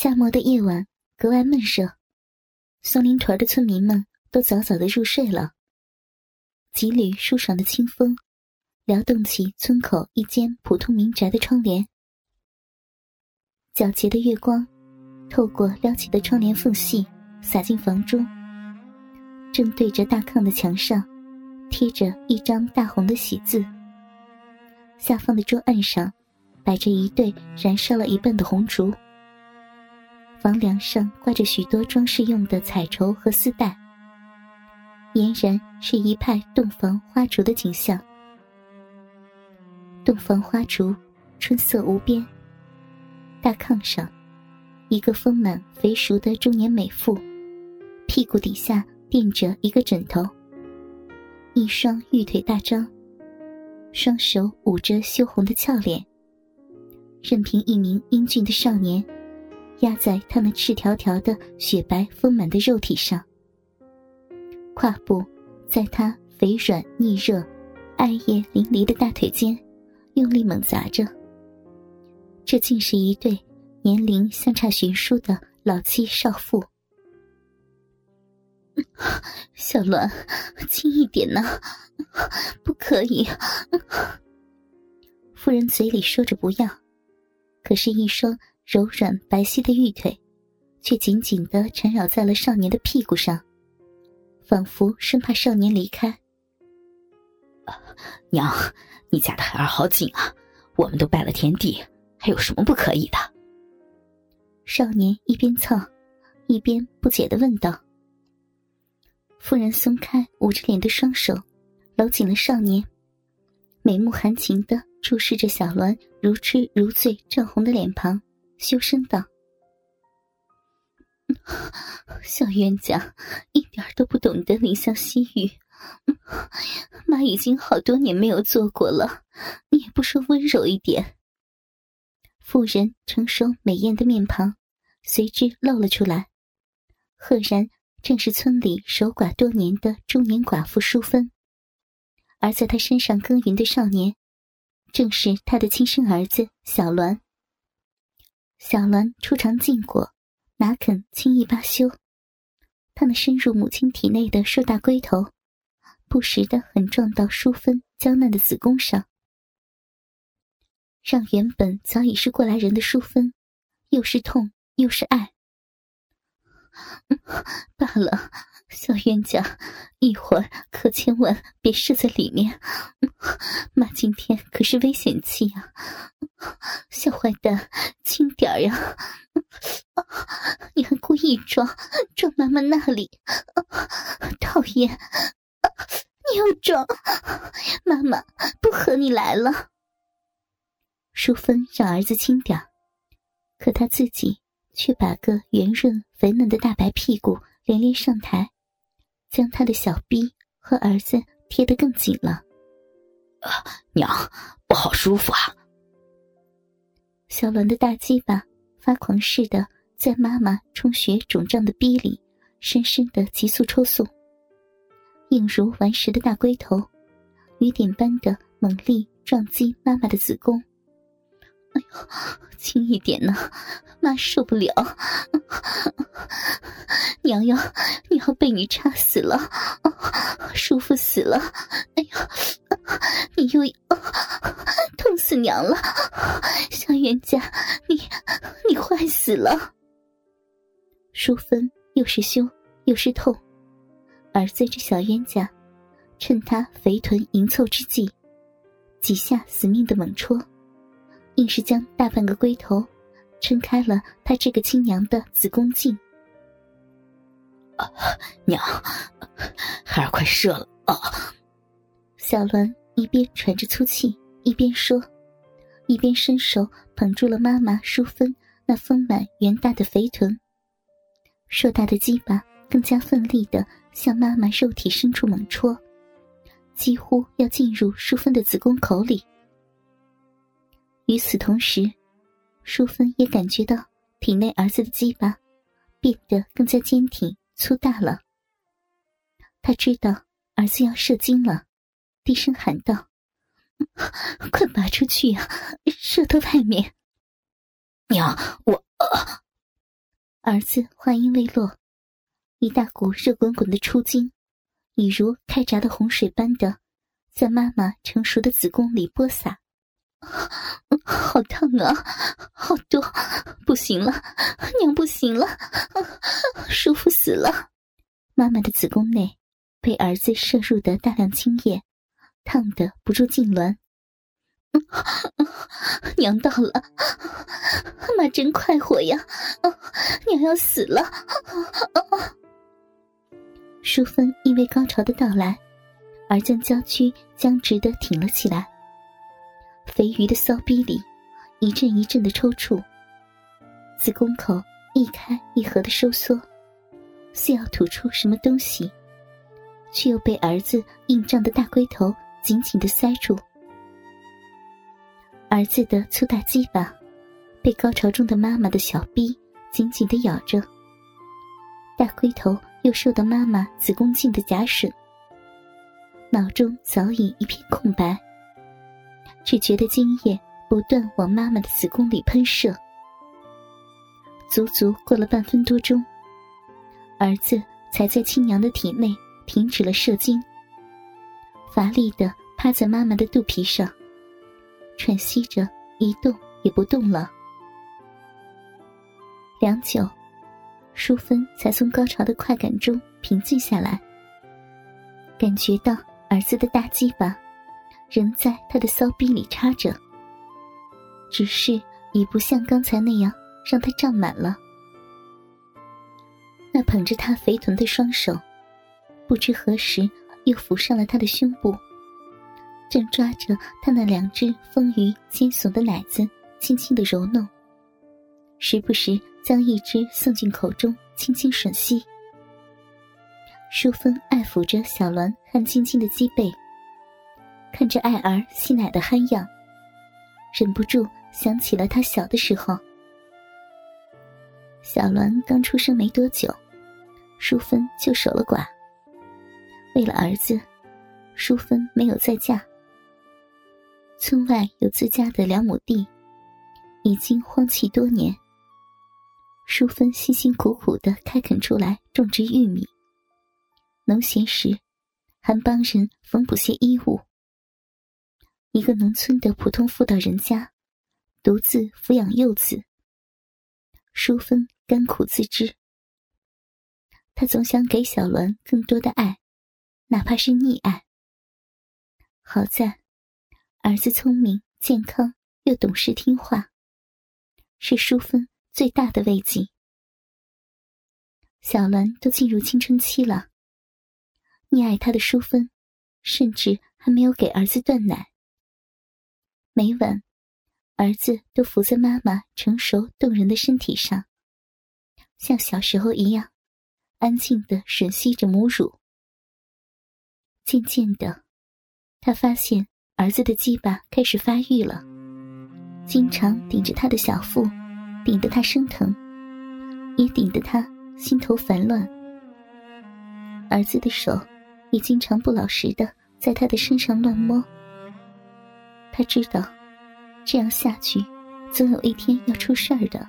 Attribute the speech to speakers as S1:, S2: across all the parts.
S1: 夏末的夜晚格外闷热，松林屯的村民们都早早的入睡了。几缕舒爽的清风，撩动起村口一间普通民宅的窗帘。皎洁的月光，透过撩起的窗帘缝隙洒进房中。正对着大炕的墙上，贴着一张大红的喜字。下方的桌案上，摆着一对燃烧了一半的红烛。房梁上挂着许多装饰用的彩绸和丝带，俨然是一派洞房花烛的景象。洞房花烛，春色无边。大炕上，一个丰满肥熟的中年美妇，屁股底下垫着一个枕头，一双玉腿大张，双手捂着羞红的俏脸，任凭一名英俊的少年。压在他那赤条条的雪白丰满的肉体上，胯部在他肥软腻热、艾叶淋漓的大腿间用力猛砸着。这竟是一对年龄相差悬殊的老妻少妇。小栾，轻一点呐，不可以。夫人嘴里说着不要，可是，一双。柔软白皙的玉腿，却紧紧的缠绕在了少年的屁股上，仿佛生怕少年离开。
S2: 娘，你家的孩儿好紧啊！我们都拜了天地，还有什么不可以的？
S1: 少年一边蹭，一边不解的问道。夫人松开捂着脸的双手，搂紧了少年，眉目含情的注视着小鸾如痴如醉、涨红的脸庞。羞声道：“ 小冤家，一点都不懂得怜香惜玉。妈已经好多年没有做过了，你也不说温柔一点。”妇人成熟美艳的面庞随之露了出来，赫然正是村里守寡多年的中年寡妇淑芬，而在她身上耕耘的少年，正是她的亲生儿子小栾。小栾初尝禁果，哪肯轻易罢休？他那深入母亲体内的硕大龟头，不时的狠撞到淑芬娇嫩的子宫上，让原本早已是过来人的淑芬，又是痛又是爱。罢了，小冤家，一会儿可千万别射在里面。妈今天可是危险期啊！小坏蛋，轻点呀！你还故意撞撞妈妈那里，讨厌！你又撞，妈妈不和你来了。淑芬让儿子轻点可他自己。却把个圆润肥嫩的大白屁股连连上台，将他的小臂和儿子贴得更紧了。
S2: 啊娘，我好舒服啊！
S1: 小伦的大鸡巴发狂似的在妈妈充血肿胀的逼里深深的急速抽送，硬如顽石的大龟头雨点般的猛力撞击妈妈的子宫。哎呦，轻一点呐，妈受不了！娘要你要被你插死了，舒服死了！哎呦，你又痛死娘了！小冤家，你你坏死了！淑芬又是羞又是痛，而在这小冤家趁他肥臀迎凑之际，几下死命的猛戳。硬是将大半个龟头撑开了，他这个亲娘的子宫颈。
S2: 啊，娘，孩儿快射了啊！
S1: 小栾一边喘着粗气，一边说，一边伸手捧住了妈妈淑芬那丰满圆大的肥臀，硕大的鸡巴更加奋力的向妈妈肉体深处猛戳，几乎要进入淑芬的子宫口里。与此同时，淑芬也感觉到体内儿子的鸡巴变得更加坚挺粗大了。他知道儿子要射精了，低声喊道：“快拔出去呀，射到外面！”
S2: 娘，我……
S1: 儿子话音未落，一大股热滚滚的出精，已如开闸的洪水般的，在妈妈成熟的子宫里播撒。好烫啊！好多，不行了，娘不行了，舒服死了。妈妈的子宫内被儿子摄入的大量精液，烫得不住痉挛。娘到了，妈真快活呀！娘要死了。淑芬因为高潮的到来，而将娇躯僵直的挺了起来。肥鱼的骚逼里一阵一阵的抽搐，子宫口一开一合的收缩，似要吐出什么东西，却又被儿子硬胀的大龟头紧紧的塞住。儿子的粗大鸡巴被高潮中的妈妈的小逼紧紧的咬着，大龟头又受到妈妈子宫颈的夹吮，脑中早已一片空白。只觉得精液不断往妈妈的子宫里喷射，足足过了半分多钟，儿子才在亲娘的体内停止了射精，乏力的趴在妈妈的肚皮上，喘息着，一动也不动了。良久，淑芬才从高潮的快感中平静下来，感觉到儿子的大鸡巴。仍在他的骚逼里插着，只是已不像刚才那样让他胀满了。那捧着他肥臀的双手，不知何时又抚上了他的胸部，正抓着他那两只丰腴尖耸的奶子，轻轻的揉弄，时不时将一只送进口中，轻轻吮吸。淑芬爱抚着小鸾汗津津的脊背。看着爱儿吸奶的憨样，忍不住想起了他小的时候。小栾刚出生没多久，淑芬就守了寡。为了儿子，淑芬没有再嫁。村外有自家的两亩地，已经荒弃多年。淑芬辛辛苦苦的开垦出来种植玉米，农闲时还帮人缝补些衣物。一个农村的普通妇道人家，独自抚养幼子。淑芬甘苦自知，她总想给小栾更多的爱，哪怕是溺爱。好在，儿子聪明、健康又懂事听话，是淑芬最大的慰藉。小栾都进入青春期了，溺爱他的淑芬，甚至还没有给儿子断奶。每晚，儿子都伏在妈妈成熟动人的身体上，像小时候一样，安静的吮吸着母乳。渐渐的，他发现儿子的鸡巴开始发育了，经常顶着他的小腹，顶得他生疼，也顶得他心头烦乱。儿子的手也经常不老实的在他的身上乱摸。他知道，这样下去，总有一天要出事儿的。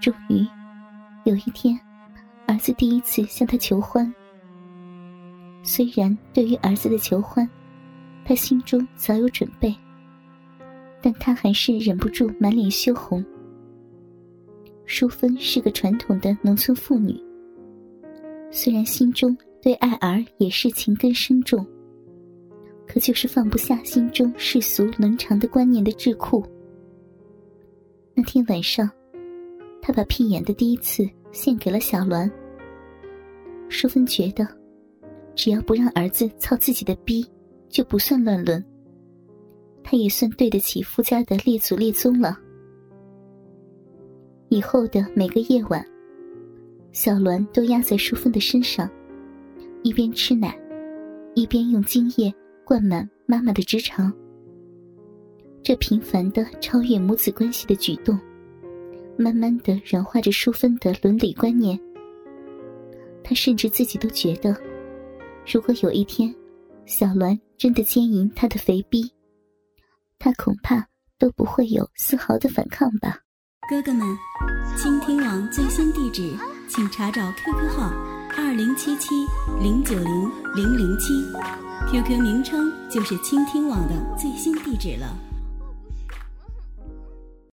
S1: 终于，有一天，儿子第一次向他求欢。虽然对于儿子的求欢，他心中早有准备，但他还是忍不住满脸羞红。淑芬是个传统的农村妇女，虽然心中对爱儿也是情根深重。可就是放不下心中世俗伦常的观念的智库。那天晚上，他把屁眼的第一次献给了小栾。淑芬觉得，只要不让儿子操自己的逼，就不算乱伦。他也算对得起夫家的列祖列宗了。以后的每个夜晚，小栾都压在淑芬的身上，一边吃奶，一边用精液。灌满妈妈的直肠，这频繁的超越母子关系的举动，慢慢的软化着淑芬的伦理观念。她甚至自己都觉得，如果有一天，小栾真的奸淫她的肥逼，她恐怕都不会有丝毫的反抗吧。
S3: 哥哥们，倾听网最新地址，请查找 QQ 号二零七七零九零零零七，QQ 名称就是倾听网的最新地址了。